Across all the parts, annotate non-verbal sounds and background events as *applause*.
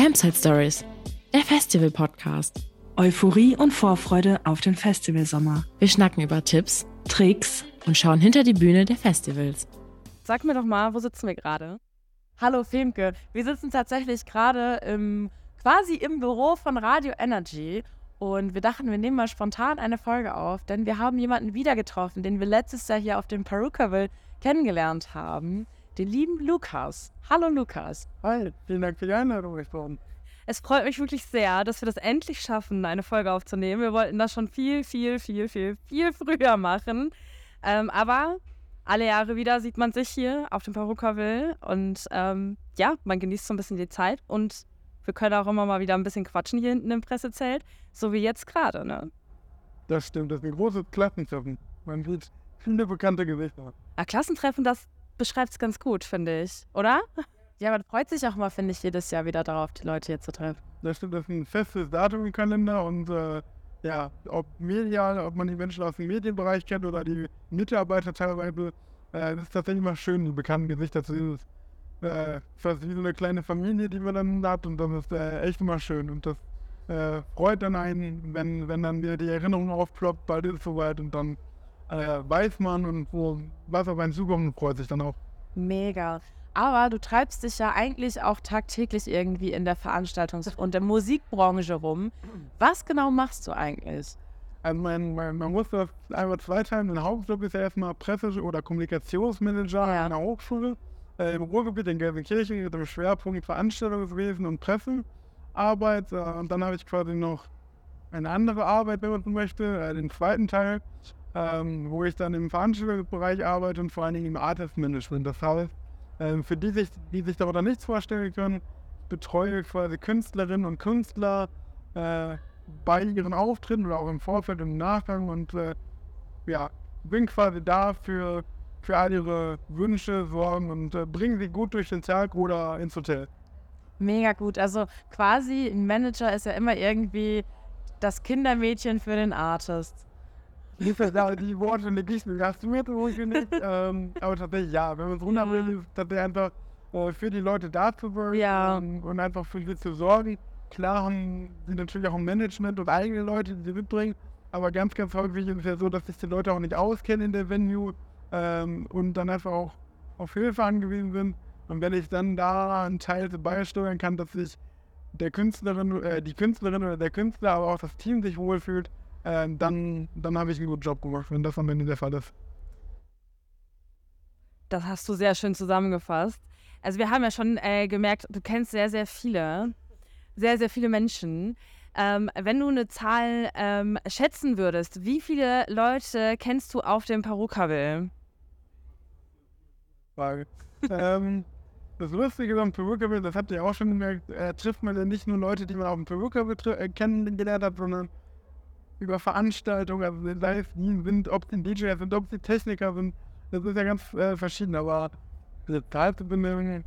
Campsite Stories, der Festival-Podcast. Euphorie und Vorfreude auf den Festivalsommer. Wir schnacken über Tipps Tricks und schauen hinter die Bühne der Festivals. Sag mir doch mal, wo sitzen wir gerade? Hallo Femke, wir sitzen tatsächlich gerade im, quasi im Büro von Radio Energy und wir dachten, wir nehmen mal spontan eine Folge auf, denn wir haben jemanden wieder getroffen, den wir letztes Jahr hier auf dem Perukaville kennengelernt haben, den lieben Lukas. Hallo Lukas. Hi, vielen Dank für die Einladung, ich bin. Es freut mich wirklich sehr, dass wir das endlich schaffen, eine Folge aufzunehmen. Wir wollten das schon viel, viel, viel, viel, viel früher machen. Ähm, aber alle Jahre wieder sieht man sich hier auf dem Perukaville und ähm, ja, man genießt so ein bisschen die Zeit und wir können auch immer mal wieder ein bisschen quatschen hier hinten im Pressezelt, so wie jetzt gerade, ne? Das stimmt, das ist ein großes Klassentreffen. Man sieht viele bekannte Gesichter. Ja, Klassentreffen, das beschreibt es ganz gut, finde ich, oder? Ja, man freut sich auch mal, finde ich, jedes Jahr wieder darauf, die Leute hier zu treffen. Das stimmt, das ist ein festes Datum im Kalender und äh, ja, ob medial, ob man die Menschen aus dem Medienbereich kennt oder die Mitarbeiter teilweise, äh, das ist tatsächlich mal schön, die bekannten Gesichter zu sehen. Äh, fast wie so eine kleine Familie, die man dann hat und das ist äh, echt immer schön und das äh, freut dann einen, wenn, wenn dann wieder die Erinnerung aufploppt, bald ist es soweit und dann äh, weiß man und wo, was auf einen zukommt und freut sich dann auch. Mega. Aber du treibst dich ja eigentlich auch tagtäglich irgendwie in der Veranstaltungs- und der Musikbranche rum. Was genau machst du eigentlich? Also man, man, man muss das einmal zweiteilen. Ein Hauptjob ist ja erstmal Presse- oder Kommunikationsmanager Ja. an einer Hochschule. Äh, Im Ruhrgebiet in Gelsenkirchen mit dem Schwerpunkt Veranstaltungswesen und Pressearbeit. Äh, und dann habe ich quasi noch eine andere Arbeit, wenn man so möchte, äh, den zweiten Teil, ähm, wo ich dann im Veranstaltungsbereich arbeite und vor allen Dingen im Artist-Management. Das heißt, ähm, für die, sich, die sich darunter nichts vorstellen können, betreue quasi Künstlerinnen und Künstler äh, bei ihren Auftritten oder auch im Vorfeld und im Nachgang und äh, ja, bin quasi da für, für all ihre Wünsche, Sorgen und äh, bringe sie gut durch den Tag oder ins Hotel. Mega gut. Also quasi ein Manager ist ja immer irgendwie das Kindermädchen für den Artist. Die, lege ich mir hast du mir ruhig nicht. ähm, aber tatsächlich ja, wenn man es runterbricht, ist tatsächlich einfach äh, für die Leute da zu sein Ja. ähm, und einfach für sie zu sorgen. Klar haben sie natürlich auch ein Management und eigene Leute, die sie mitbringen, aber ganz, ganz häufig ist es ja so, dass sich die Leute auch nicht auskennen in der Venue ähm, und dann einfach auch auf Hilfe angewiesen sind. Und wenn ich dann da einen Teil beisteuern kann, dass sich der Künstlerin, äh, die Künstlerin oder der Künstler, aber auch das Team sich wohlfühlt, äh, dann, dann habe ich einen guten Job gemacht, wenn das am Ende der Fall ist. Das hast du sehr schön zusammengefasst. Also wir haben ja schon äh, gemerkt, du kennst sehr, sehr viele, sehr, sehr viele Menschen. Ähm, wenn du eine Zahl ähm, schätzen würdest, wie viele Leute kennst du auf dem Perukaville? Frage. ähm, das Lustige am Perukaville, das habt ihr auch schon gemerkt, äh, trifft man ja nicht nur Leute, die man auf dem Perukaville äh, kennengelernt hat, sondern über Veranstaltungen, also sei es die sind, ob es die DJs sind, ob es die Techniker sind, das ist ja ganz äh, verschieden, aber diese Zahl zu benennen,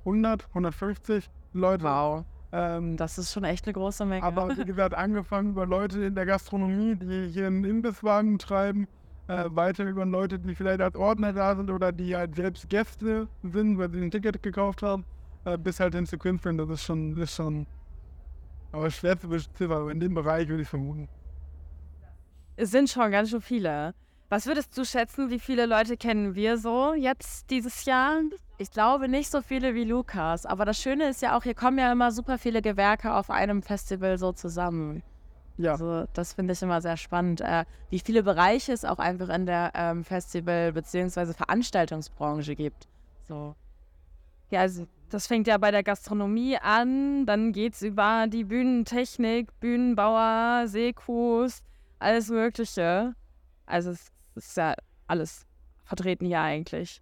100, 150 Leute. Wow. Ähm, Das ist schon echt eine große Menge. aber wie gesagt, angefangen über Leute in der Gastronomie, die hier einen Imbisswagen treiben, äh, weiter über Leute, die vielleicht als Ordner da sind oder die halt selbst Gäste sind, weil sie ein Ticket gekauft haben, äh, bis halt hin zu Künstlern. Das ist schon, das ist schon, aber schwer zu beziffern, aber in dem Bereich würde ich vermuten. Es sind schon ganz schön viele. Was würdest du schätzen, wie viele Leute kennen wir so jetzt dieses Jahr? Ich glaube nicht so viele wie Lukas. Aber das Schöne ist ja auch, hier kommen ja immer super viele Gewerke auf einem Festival so zusammen. Ja, Also das finde ich immer sehr spannend, äh, wie viele Bereiche es auch einfach in der ähm, Festival- bzw. Veranstaltungsbranche gibt. So. Ja, also das fängt ja bei der Gastronomie an, dann geht es über die Bühnentechnik, Bühnenbauer, Sekus, alles Mögliche. Also es ist ja alles vertreten hier eigentlich.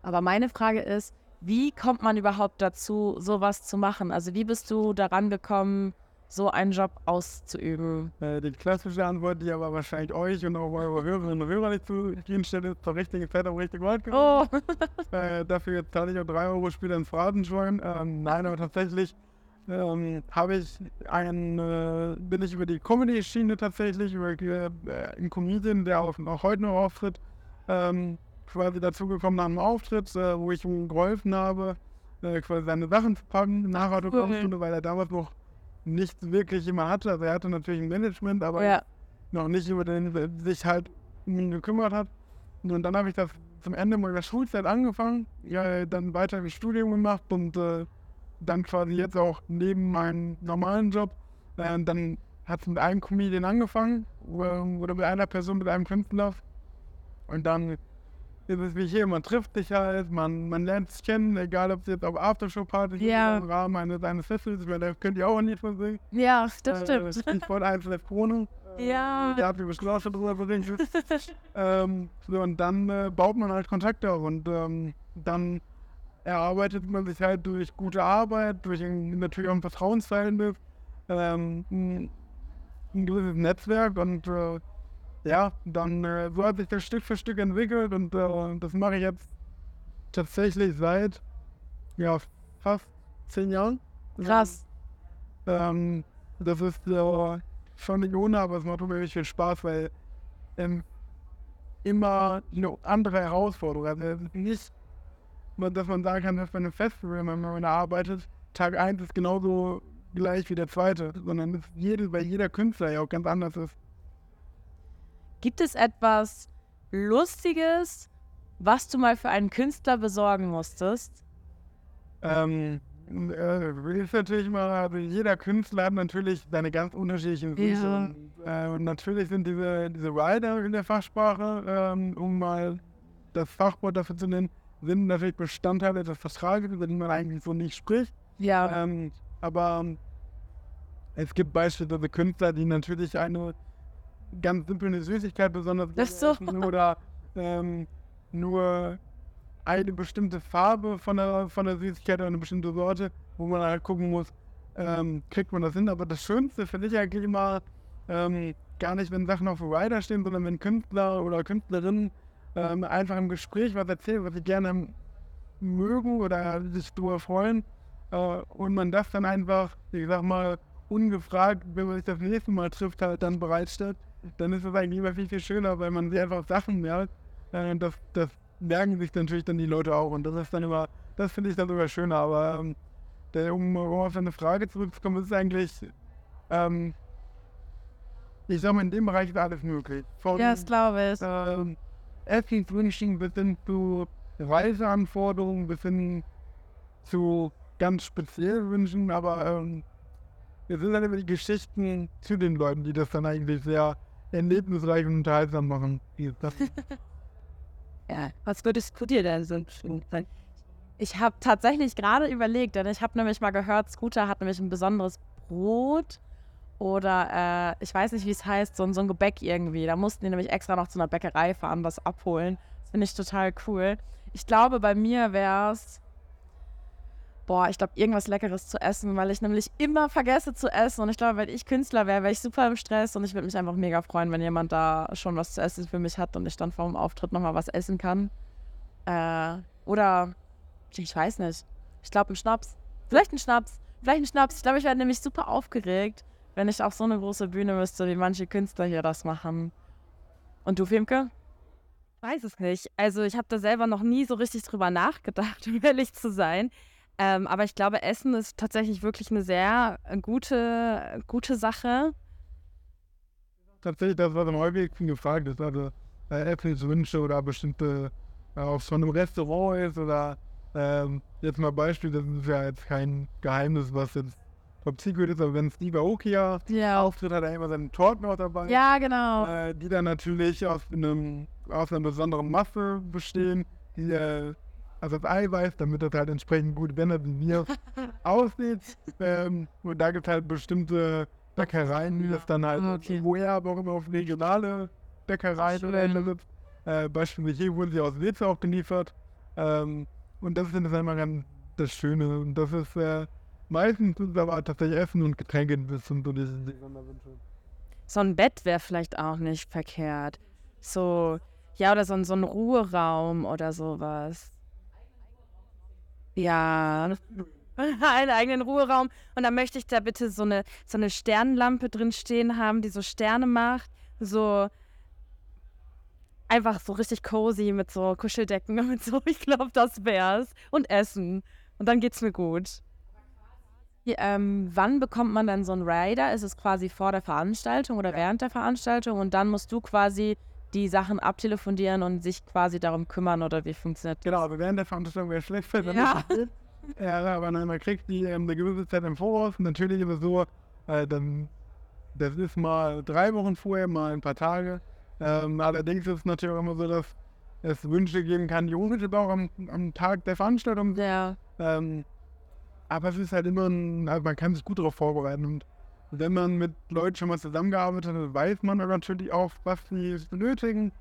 Aber meine Frage ist, wie kommt man überhaupt dazu, sowas zu machen? Also wie bist du daran gekommen, so einen Job auszuüben? äh, die klassische Antwort, die aber wahrscheinlich euch und auch eure Hörerinnen und Hörer nicht zu gehen stellt, ist zur richtigen Zeit am richtigen Ort gewesen. Oh, *laughs* Äh, dafür zahle ich auch 3 Euro später ins Phrasenschwein. Ähm, nein, aber tatsächlich ähm, habe ich einen, äh, bin ich über die Comedy-Schiene tatsächlich, über äh, einen Comedian, der auch, auch heute noch auftritt, ähm, quasi dazugekommen nach einem Auftritt, äh, wo ich ihm geholfen habe, äh, quasi seine Sachen zu packen nach Autogrammstunde, weil er damals noch nichts wirklich immer hatte. Also er hatte natürlich ein Management, aber Ja. noch nicht über den sich halt gekümmert hat. Und dann habe ich das zum Ende meiner Schulzeit angefangen, ja, dann weiter im Studium gemacht und äh, dann quasi jetzt auch neben meinem normalen Job. Äh, dann hat es mit einem Comedian angefangen oder mit einer Person, mit einem Künstler. Und dann ist es wie hier, man trifft sich halt, man, man lernt sich kennen, egal ob es jetzt auf Aftershow-Party ist Ja. oder im Rahmen eines, eines Festivals, weil da könnt ihr auch nicht von sehen. Ja, das Äh, stimmt. Stichwort einzelne Krone. *laughs* Ja. Da habt ihr schon drüber berichtet. ähm, so, und dann äh, baut man halt Kontakte auf und ähm, dann erarbeitet man sich halt durch gute Arbeit, durch ein, natürlich auch ein Vertrauensverhältnis, ähm, ein, ein gewisses Netzwerk und äh, ja, dann äh, so hat sich das Stück für Stück entwickelt und äh, das mache ich jetzt tatsächlich seit ja, fast zehn Jahren. Krass. Ähm, das ist äh, schon nicht ohne, aber es macht wirklich viel Spaß, weil ähm, immer eine andere Herausforderung. Also nicht, man- dass man sagen kann, dass bei einem Festival, wenn man arbeitet, Tag 1 ist genauso gleich wie der zweite, sondern ist jede, weil jeder Künstler ja auch ganz anders ist. Gibt es etwas Lustiges, was du mal für einen Künstler besorgen musstest? Ähm, äh, ist natürlich mal, also jeder Künstler hat natürlich seine ganz unterschiedlichen Wünsche. Ja. Und, äh, und natürlich sind diese, diese Rider in der Fachsprache, ähm, um mal das Fachwort dafür zu nennen, sind natürlich Bestandteile des Vertrages, über die man eigentlich so nicht spricht. Ja. Ähm, aber es gibt beispielsweise Künstler, die natürlich eine ganz simple eine Süßigkeit besonders Ach so. essen oder ähm, nur eine bestimmte Farbe von der, von der Süßigkeit oder eine bestimmte Sorte, wo man halt gucken muss, ähm, kriegt man das hin. Aber das Schönste finde ich eigentlich immer ähm, gar nicht, wenn Sachen auf Rider stehen, sondern wenn Künstler oder Künstlerinnen ähm, einfach im Gespräch was erzählen, was sie gerne mögen oder sich darüber freuen. Äh, und man das dann einfach, ich sag mal, ungefragt, wenn man sich das nächste Mal trifft, halt dann bereitstellt, dann ist es eigentlich immer viel, viel schöner, weil man sich einfach Sachen merkt. Äh, das, das merken sich natürlich dann die Leute auch. Und das ist dann immer, das finde ich dann sogar schöner. Aber ähm, der, um, um auf deine Frage zurückzukommen, ist eigentlich, ähm, ich sag mal, in dem Bereich ist alles möglich. Von, Ja, das glaube ich. ähm, Essenswünschen bis hin zu Reiseanforderungen, bis hin zu ganz speziellen Wünschen, aber ähm, es sind dann immer die Geschichten zu den Leuten, die das dann eigentlich sehr erlebnisreich und unterhaltsam machen. *laughs* Ja. Was würdest du dir denn so Ich habe tatsächlich gerade überlegt, denn ich habe nämlich mal gehört, Scooter hat nämlich ein besonderes Brot oder äh, ich weiß nicht, wie es heißt, so, ein- so ein Gebäck irgendwie. Da mussten die nämlich extra noch zu einer Bäckerei fahren, das abholen. Das finde ich total cool. Ich glaube, bei mir wäre es, boah, ich glaube, irgendwas Leckeres zu essen, weil ich nämlich immer vergesse zu essen. Und ich glaube, wenn ich Künstler wäre, wäre ich super im Stress und ich würde mich einfach mega freuen, wenn jemand da schon was zu essen für mich hat und ich dann vor dem Auftritt nochmal was essen kann. Äh, oder, ich weiß nicht. Ich glaube, ein Schnaps. Vielleicht ein Schnaps. Vielleicht ein Schnaps. Ich glaube, ich wäre nämlich super aufgeregt, wenn ich auf so eine große Bühne müsste, wie manche Künstler hier das machen. Und du, Filmke? Weiß es nicht. Also ich habe da selber noch nie so richtig drüber nachgedacht, *laughs* um ehrlich zu sein. Ähm, aber ich glaube, Essen ist tatsächlich wirklich eine sehr äh, gute, gute Sache. tatsächlich das, was am häufigsten gefragt ist. Also äh, Essenswünsche oder bestimmte, äh, ob es von einem Restaurant ist oder ähm, jetzt mal Beispiel, das ist ja jetzt kein Geheimnis, was jetzt Top Secret ist, aber wenn Steve Aoki Ja. auftritt, hat er immer seine Torten auch dabei. Ja, genau. äh, die dann natürlich aus, einem, aus einer besonderen Masse bestehen, die äh, also das Eiweiß, damit das halt entsprechend gut, wenn wie mir aussieht. Ähm, und da gibt es halt bestimmte Bäckereien, die das dann halt, Okay. wo er aber auch immer auf regionale Bäckereien oder. Äh, beispielsweise hier wurden sie aus Weze auch geliefert. Ähm, und das ist dann immer ganz das Schöne. Und das ist äh, meistens ist aber tatsächlich Essen und Getränke, das sind so diese, die Sonderwünsche. So ein Bett wäre vielleicht auch nicht verkehrt. So, ja, oder so ein, so ein Ruheraum oder sowas. Ja, *laughs* einen eigenen Ruheraum. Und dann möchte ich da bitte so eine, so eine Sternenlampe drin stehen haben, die so Sterne macht. So einfach so richtig cozy mit so Kuscheldecken und so. *laughs* Ich glaube, das wär's. Und Essen. und dann geht's mir gut. Ähm, wann bekommt man dann so einen Rider? Ist es quasi vor der Veranstaltung oder während der Veranstaltung? Und dann musst du quasi die Sachen abtelefonieren und sich quasi darum kümmern oder wie funktioniert das? Genau, aber während der Veranstaltung wäre schlecht, wenn Ja. nicht *laughs* ja, aber nein, man kriegt die ähm, eine gewisse Zeit im Voraus. Und natürlich ist es so, äh, dann, das ist mal drei Wochen vorher, mal ein paar Tage. Ähm, allerdings ist es natürlich auch immer so, dass es Wünsche geben kann, die unmittelbar auch am, am Tag der Veranstaltung. Ja. Ähm, aber es ist halt immer, ein, also man kann sich gut darauf vorbereiten. Und wenn man mit Leuten schon mal zusammengearbeitet hat, weiß man natürlich auch, was sie benötigen.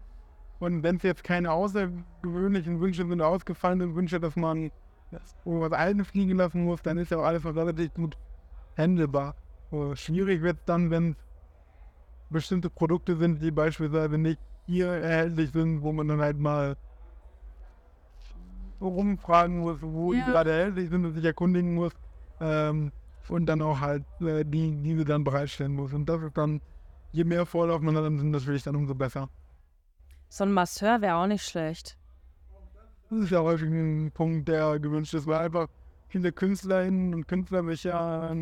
Und wenn es jetzt keine außergewöhnlichen Wünsche sind, ausgefallenen Wünsche, dass man irgendwas Altes fliegen lassen muss, dann ist ja auch alles noch relativ gut handelbar. So, schwierig wird es dann, wenn es bestimmte Produkte sind, die beispielsweise nicht hier erhältlich sind, wo man dann halt mal rumfragen muss, wo die Ja. gerade erhältlich sind und sich erkundigen muss. Ähm, und dann auch halt äh, die, diese dann bereitstellen muss. Und das ist dann, je mehr Vorlauf man hat, dann sind natürlich dann umso besser. So ein Masseur wäre auch nicht schlecht. Das ist ja häufig ein Punkt, der gewünscht ist, weil einfach viele Künstlerinnen und Künstler sich ja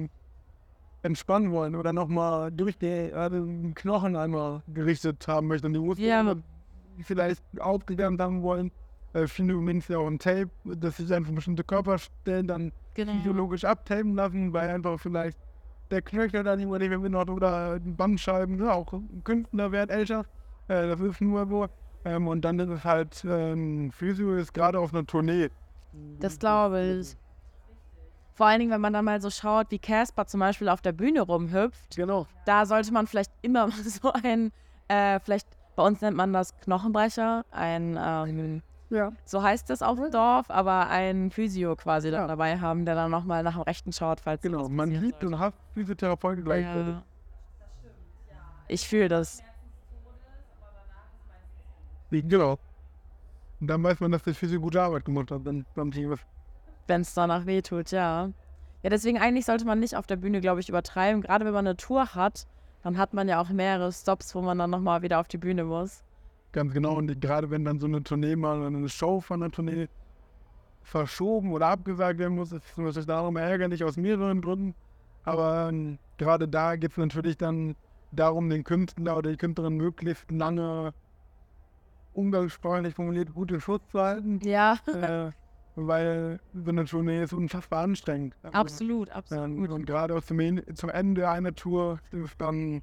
entspannen wollen oder nochmal durch die äh, den Knochen einmal gerichtet haben möchten. Und die Muskeln Ja. vielleicht aufgewärmt haben wollen. Äh, viele übrigens ja auch ein Tape, dass sich einfach bestimmte Körperstellen dann Genau. physiologisch abtapen lassen, weil einfach vielleicht der Knöchel dann nicht mehr mit hat oder die Bandscheiben, ja, auch ein Künstler wird älter. Äh, das ist nur so. Ähm, und dann ist es halt, ähm, Physio ist gerade auf einer Tournee. Das glaube ich. Vor allen Dingen, wenn man dann mal so schaut, wie Casper zum Beispiel auf der Bühne rumhüpft, Genau. da sollte man vielleicht immer *laughs* mal so ein, äh, vielleicht, bei uns nennt man das Knochenbrecher, ein, ähm, Ja. so heißt es auf dem Dorf, aber ein Physio quasi Ja. dabei haben, der dann nochmal nach dem Rechten schaut, falls Genau. Man liebt und hasst Physiotherapeuten gleichzeitig. Ja. Ich fühle das. Genau. Und dann weiß man, dass der Physio gute Arbeit gemacht hat. Dann beim Team wenn es danach wehtut, ja. Ja, deswegen eigentlich sollte man nicht auf der Bühne, glaube ich, übertreiben. Gerade wenn man eine Tour hat, dann hat man ja auch mehrere Stops, wo man dann nochmal wieder auf die Bühne muss. Ganz genau. Und gerade wenn dann so eine Tournee mal eine Show von einer Tournee verschoben oder abgesagt werden muss, ist es natürlich darum ärgerlich aus mehreren Gründen. Aber ähm, gerade da geht es natürlich dann darum, den Künstler oder die Künstlerin möglichst lange umgangssprachlich formuliert gut in Schutz zu halten. Ja, äh, weil so eine Tournee ist unfassbar anstrengend. Also, absolut, ähm, absolut. und gerade aus dem, zum Ende einer Tour ist dann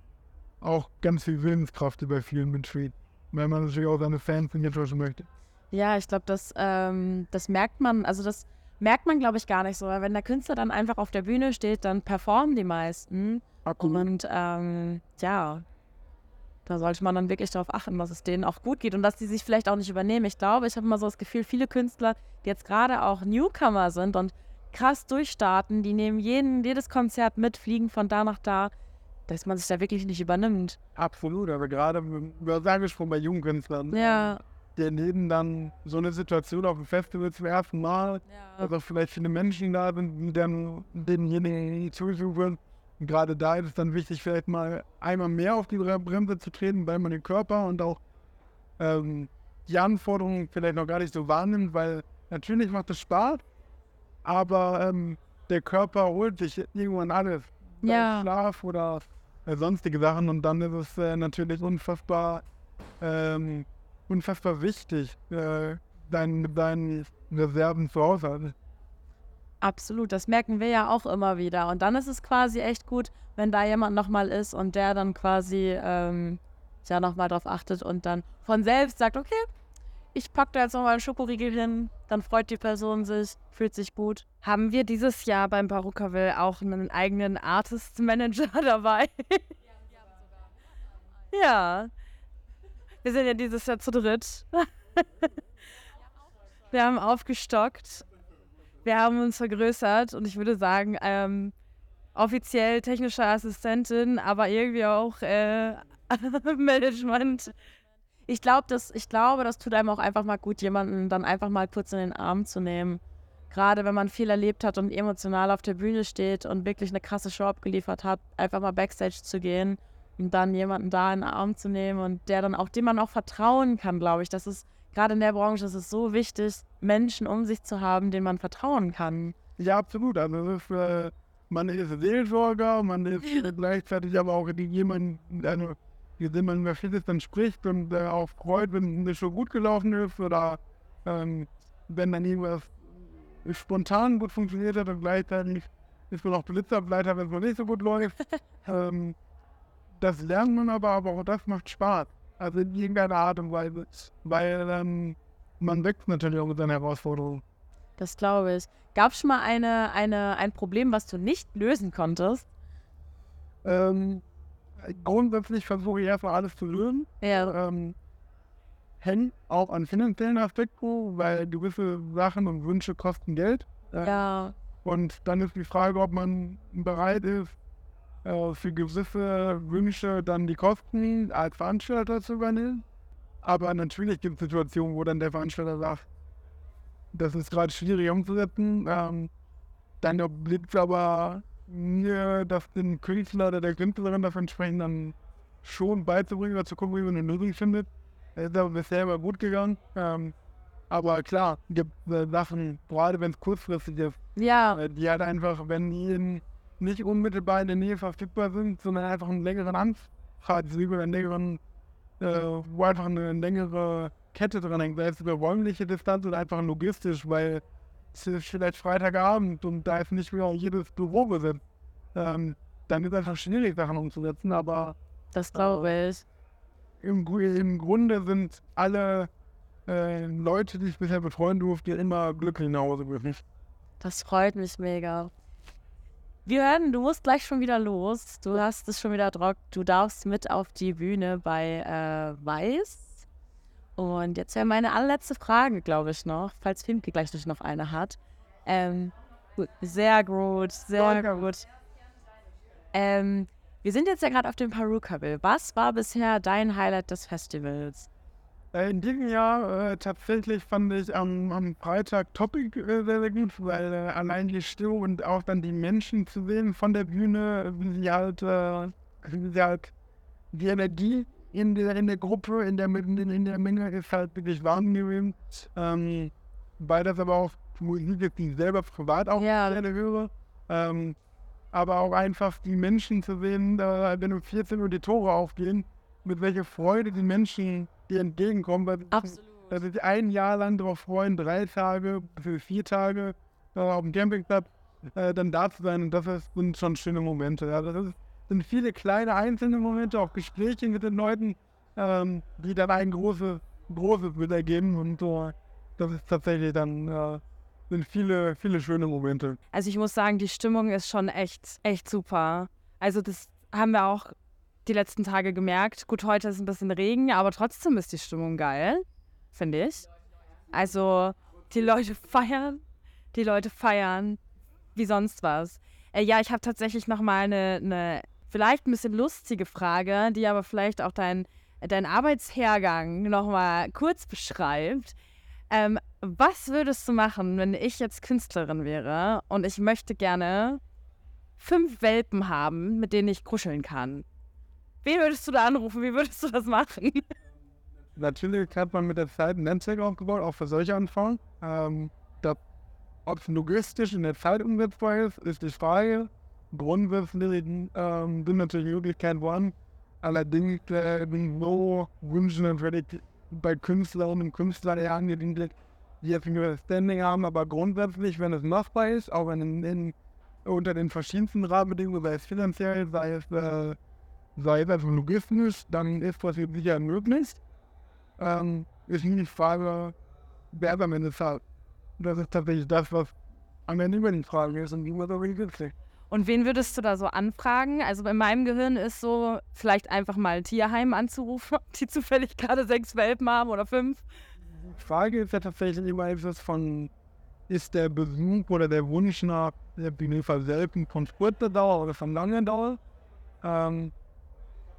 auch ganz viel Willenskraft, bei vielen mitschwingt. Weil man natürlich auch seine Fans nicht enttäuschen möchte. Ja, ich glaube, das, ähm, das merkt man, also das merkt man, glaube ich, gar nicht so. Weil wenn der Künstler dann einfach auf der Bühne steht, dann performen die meisten. Und ähm, ja, da sollte man dann wirklich darauf achten, dass es denen auch gut geht und dass die sich vielleicht auch nicht übernehmen. Ich glaube, ich habe immer so das Gefühl, viele Künstler, die jetzt gerade auch Newcomer sind und krass durchstarten, die nehmen jeden, jedes Konzert mit, fliegen von da nach da, dass man sich da wirklich nicht übernimmt. Absolut, aber gerade, wir sagen schon bei jungen Künstlern, Ja, die erleben dann so eine Situation auf dem Festival zum ersten Mal, ja. dass auch vielleicht viele Menschen da sind, die dann denjenigen zusuchen. Und gerade da ist es dann wichtig, vielleicht mal einmal mehr auf die Bremse zu treten, weil man den Körper und auch ähm, die Anforderungen vielleicht noch gar nicht so wahrnimmt, weil natürlich macht es Spaß, aber ähm, der Körper holt sich irgendwann alles. Ja. Schlaf oder äh, sonstige Sachen und dann ist es äh, natürlich unfassbar, ähm, unfassbar wichtig, äh, dein, mit deinen Reserven zu Hause. Absolut, das merken wir ja auch immer wieder. Und dann ist es quasi echt gut, wenn da jemand nochmal ist und der dann quasi ähm, ja nochmal drauf achtet und dann von selbst sagt, okay, ich packe da jetzt nochmal einen Schokoriegel hin, dann freut die Person sich, fühlt sich gut. Haben wir dieses Jahr beim Baruckerville auch einen eigenen Artist Manager *laughs* dabei? ja. Wir sind ja dieses Jahr zu dritt. *laughs* wir haben aufgestockt. Wir haben uns vergrößert und ich würde sagen, ähm, offiziell technische Assistentin, aber irgendwie auch äh, *laughs* Management. Ich, glaub, das, ich glaube, das tut einem auch einfach mal gut, jemanden dann einfach mal kurz in den Arm zu nehmen. Gerade wenn man viel erlebt hat und emotional auf der Bühne steht und wirklich eine krasse Show abgeliefert hat, einfach mal Backstage zu gehen und dann jemanden da in den Arm zu nehmen und der dann auch, dem man auch vertrauen kann, glaube ich. Das ist gerade in der Branche ist es so wichtig, Menschen um sich zu haben, denen man vertrauen kann. Ja, absolut. Also ist, äh, man ist Seelsorger, man ist *laughs* gleichzeitig aber auch jemand, also, mit dem man über vieles dann spricht und äh, auch freut, wenn es schon gut gelaufen ist oder ähm, wenn dann irgendwas spontan gut funktioniert hat und gleichzeitig ist man auch Blitzableiter, wenn es mal nicht so gut läuft. *laughs* ähm, das lernt man aber, aber auch das macht Spaß. Also in irgendeiner Art und Weise. Weil ähm, man wächst natürlich auch mit seinen Herausforderungen. Das glaube ich. Gab es schon mal eine, eine, ein Problem, was du nicht lösen konntest? Ähm, grundsätzlich versuche ich erstmal alles zu lösen. Ja. Ähm, hängt auch an finanziellen Aspekten, weil gewisse Sachen und Wünsche kosten Geld. Äh, Ja. Und dann ist die Frage, ob man bereit ist, äh, für gewisse Wünsche dann die Kosten als Veranstalter zu übernehmen. Aber natürlich gibt es Situationen, wo dann der Veranstalter sagt, das ist gerade schwierig umzusetzen. Ähm, dann obliegt aber mir, das den Künstler oder der Künstlerin das entsprechend dann schon beizubringen oder zu gucken, wie man eine Lösung findet. Das ist aber bisher immer gut gegangen. Ähm, aber klar, gibt äh, Sachen, gerade wenn es kurzfristig ist, Ja. äh, die halt einfach, wenn die nicht unmittelbar in der Nähe verfügbar sind, sondern einfach einen längeren Anfahrtsweg oder einen längeren, äh, wo einfach eine längere Kette dran hängt, sei es über räumliche Distanz oder einfach logistisch, weil es ist vielleicht Freitagabend und da ist nicht mehr jedes Büro besetzt. Ähm, dann ist es einfach schwierig, Sachen umzusetzen, aber Das glaube ich. im, im Grunde sind alle äh, Leute, die ich bisher betreuen durfte, immer glücklich nach Hause gekommen. Das freut mich mega. Wir hören, du musst gleich schon wieder los. Du hast es schon wieder drauf. Du darfst mit auf die Bühne bei äh, Weiß. Und jetzt wäre meine allerletzte Frage, glaube ich, noch, falls Filmke gleich noch eine hat. Ähm, sehr gut, sehr Danke. gut. Ähm, wir sind jetzt ja gerade auf dem Perukaville. Was war bisher dein Highlight des Festivals? Äh, In diesem Jahr äh, tatsächlich fand ich am, am Freitag Topic äh, sehr, sehr gut, weil äh, allein die Stimmung und auch dann die Menschen zu sehen von der Bühne, wie sie halt, äh, wie sie halt die Energie in der, in der Gruppe, in der, in, in der Menge ist halt wirklich Wahnsinn gewesen. Ähm, weil das aber auch Musik die ich selber privat auch Ja. gerne höre. Ähm, aber auch einfach die Menschen zu sehen, äh, wenn um 14 Uhr die Tore aufgehen, mit welcher Freude die Menschen dir entgegenkommen, weil sie Absolut. dass sie sich ein Jahr lang darauf freuen, drei Tage, für vier Tage äh, auf dem Campingplatz äh, dann da zu sein. Und das sind schon schöne Momente. Ja. Das ist, sind viele kleine einzelne Momente, auch Gespräche mit den Leuten, ähm, die dann ein großes, großes Bild ergeben. Und äh, das ist tatsächlich dann, äh, sind viele, viele schöne Momente. Also ich muss sagen, die Stimmung ist schon echt, echt super. Also das haben wir auch die letzten Tage gemerkt. Gut, heute ist ein bisschen Regen, aber trotzdem ist die Stimmung geil, finde ich. Also die Leute feiern, die Leute feiern wie sonst was. Äh, ja, ich habe tatsächlich noch mal eine, eine vielleicht ein bisschen lustige Frage, die aber vielleicht auch dein, dein Arbeitshergang noch mal kurz beschreibt. Ähm, was würdest du machen, wenn ich jetzt Künstlerin wäre und ich möchte gerne fünf Welpen haben, mit denen ich kuscheln kann? Wen würdest du da anrufen? Wie würdest du das machen? Natürlich hat man mit der Zeit ein Netzwerk aufgebaut, auch für solche Anfragen. Ähm, ob es logistisch in der Zeit umsetzbar ist, ist die Frage. Grundsätzlich ähm, sind natürlich Möglichkeiten vorhanden. Allerdings äh, so Wünsche natürlich bei Künstlerinnen und Künstlern eher angesiedelt, die jetzt ein Standing haben. Aber grundsätzlich, wenn es machbar ist, auch wenn in, in, unter den verschiedensten Rahmenbedingungen, sei es finanziell, sei es, äh, sei es also logistisch, dann ist das Sicherheit möglich ähm, ist nie die Frage, wer am Ende zahlt. Das ist tatsächlich das, was am Ende über die Frage ist und wie man darüber günstig. Und wen würdest du da so anfragen? Also in meinem Gehirn ist so, vielleicht einfach mal ein Tierheim anzurufen, die zufällig gerade sechs Welpen haben oder fünf. Die Frage ist ja tatsächlich immer, es von, ist der Besuch oder der Wunsch nach der Benefer selten von kurzer Dauer oder von langer Dauer? Ähm,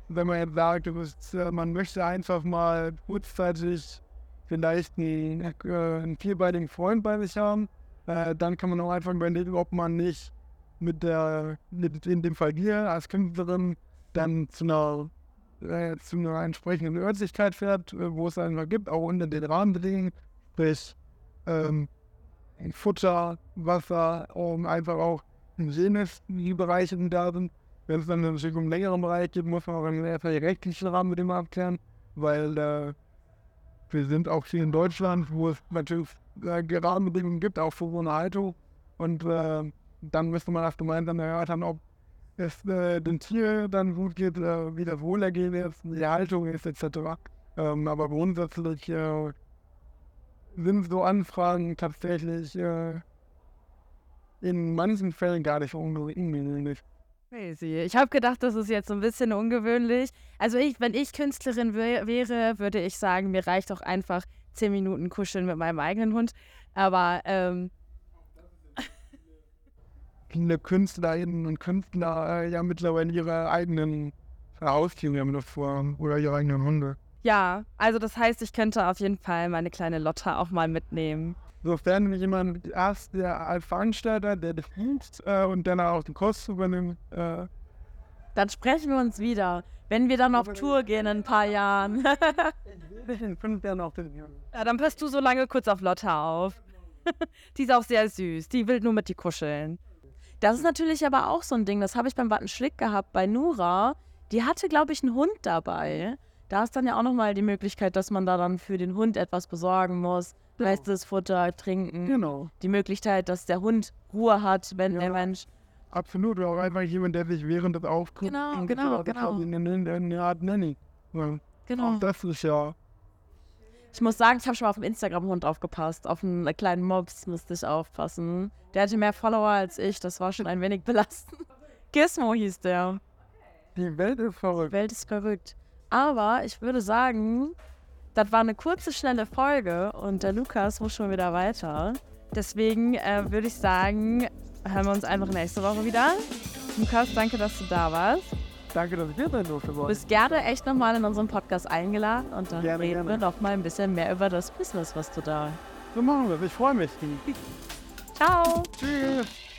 wenn man jetzt sagt, bist, äh, man möchte einfach mal kurzzeitig vielleicht einen, äh, einen vierbeinigen Freund bei sich haben, äh, dann kann man auch einfach überlegen, ob man nicht mit der, mit in dem Fall dir als Künstlerin dann zu einer, äh, zu einer entsprechenden Örtlichkeit fährt, äh, wo es einfach gibt, auch unter den Rahmenbedingungen, sprich ähm, Futter, Wasser, um einfach auch jenes, die Bereiche, da sind. Wenn es dann natürlich um einen längeren Bereich geht, muss man auch einen erstmal die rechtlichen Rahmenbedingungen abklären, weil äh, wir sind auch hier in Deutschland, wo es natürlich äh, Rahmenbedingungen gibt, auch für so eine Haltung. Und äh, dann müsste man das gemeinsam erörtern, ob es äh, dem Tier dann gut geht, äh, wie das Wohlergehen ist, wie die Haltung ist, etc. Ähm, aber grundsätzlich äh, sind so Anfragen tatsächlich äh, in manchen Fällen gar nicht ungewöhnlich. Crazy. Ich habe gedacht, das ist jetzt so ein bisschen ungewöhnlich. Also ich, wenn ich Künstlerin wär, wäre, würde ich sagen, mir reicht auch einfach zehn Minuten kuscheln mit meinem eigenen Hund. Aber ähm, viele Künstlerinnen und Künstler äh, ja mittlerweile ihre eigenen Haustiere mit vor oder ihre eigenen Hunde. Ja, also das heißt, ich könnte auf jeden Fall meine kleine Lotta auch mal mitnehmen. Sofern jemand erst der als Veranstalter, der das hilft äh, und dann auch den Kosten übernimmt. Äh, dann sprechen wir uns wieder, wenn wir dann auf Tour gehen in ein paar Jahren. in fünf Jahren auch den Ja, dann passt du so lange kurz auf Lotta auf. *laughs* die ist auch sehr süß. Die will nur mit dir kuscheln. Das ist natürlich aber auch so ein Ding, das habe ich beim Wattenschlick gehabt bei Nura. Die hatte, glaube ich, einen Hund dabei. Da ist dann ja auch nochmal die Möglichkeit, dass man da dann für den Hund etwas besorgen muss. Genau. Festes Futter, Trinken. Genau. Die Möglichkeit, dass der Hund Ruhe hat, wenn Ja. der Mensch. Absolut, auch einfach jemand, der sich während des Auftritts Genau, genau, genau. Ja. Genau. Auch das ist ja Ich muss sagen, ich habe schon mal auf dem Instagram-Hund aufgepasst. Auf einen kleinen Mops musste ich aufpassen. Der hatte mehr Follower als ich. Das war schon ein wenig *laughs* belastend. Gizmo hieß der. die Welt ist Die verrückt. Welt ist verrückt. Aber ich würde sagen, das war eine kurze, schnelle Folge und der Lukas muss schon wieder weiter. Deswegen äh, würde ich sagen, hören wir uns einfach nächste Woche wieder. Lukas, danke, dass du da warst. Danke, dass ich hier sein durfte. Du bist gerne echt nochmal in unseren Podcast eingeladen und dann Gerne, reden wir gerne. noch mal ein bisschen mehr über das Business, was du da. So machen wir es. Ich freue mich. *laughs* Ciao! Tschüss.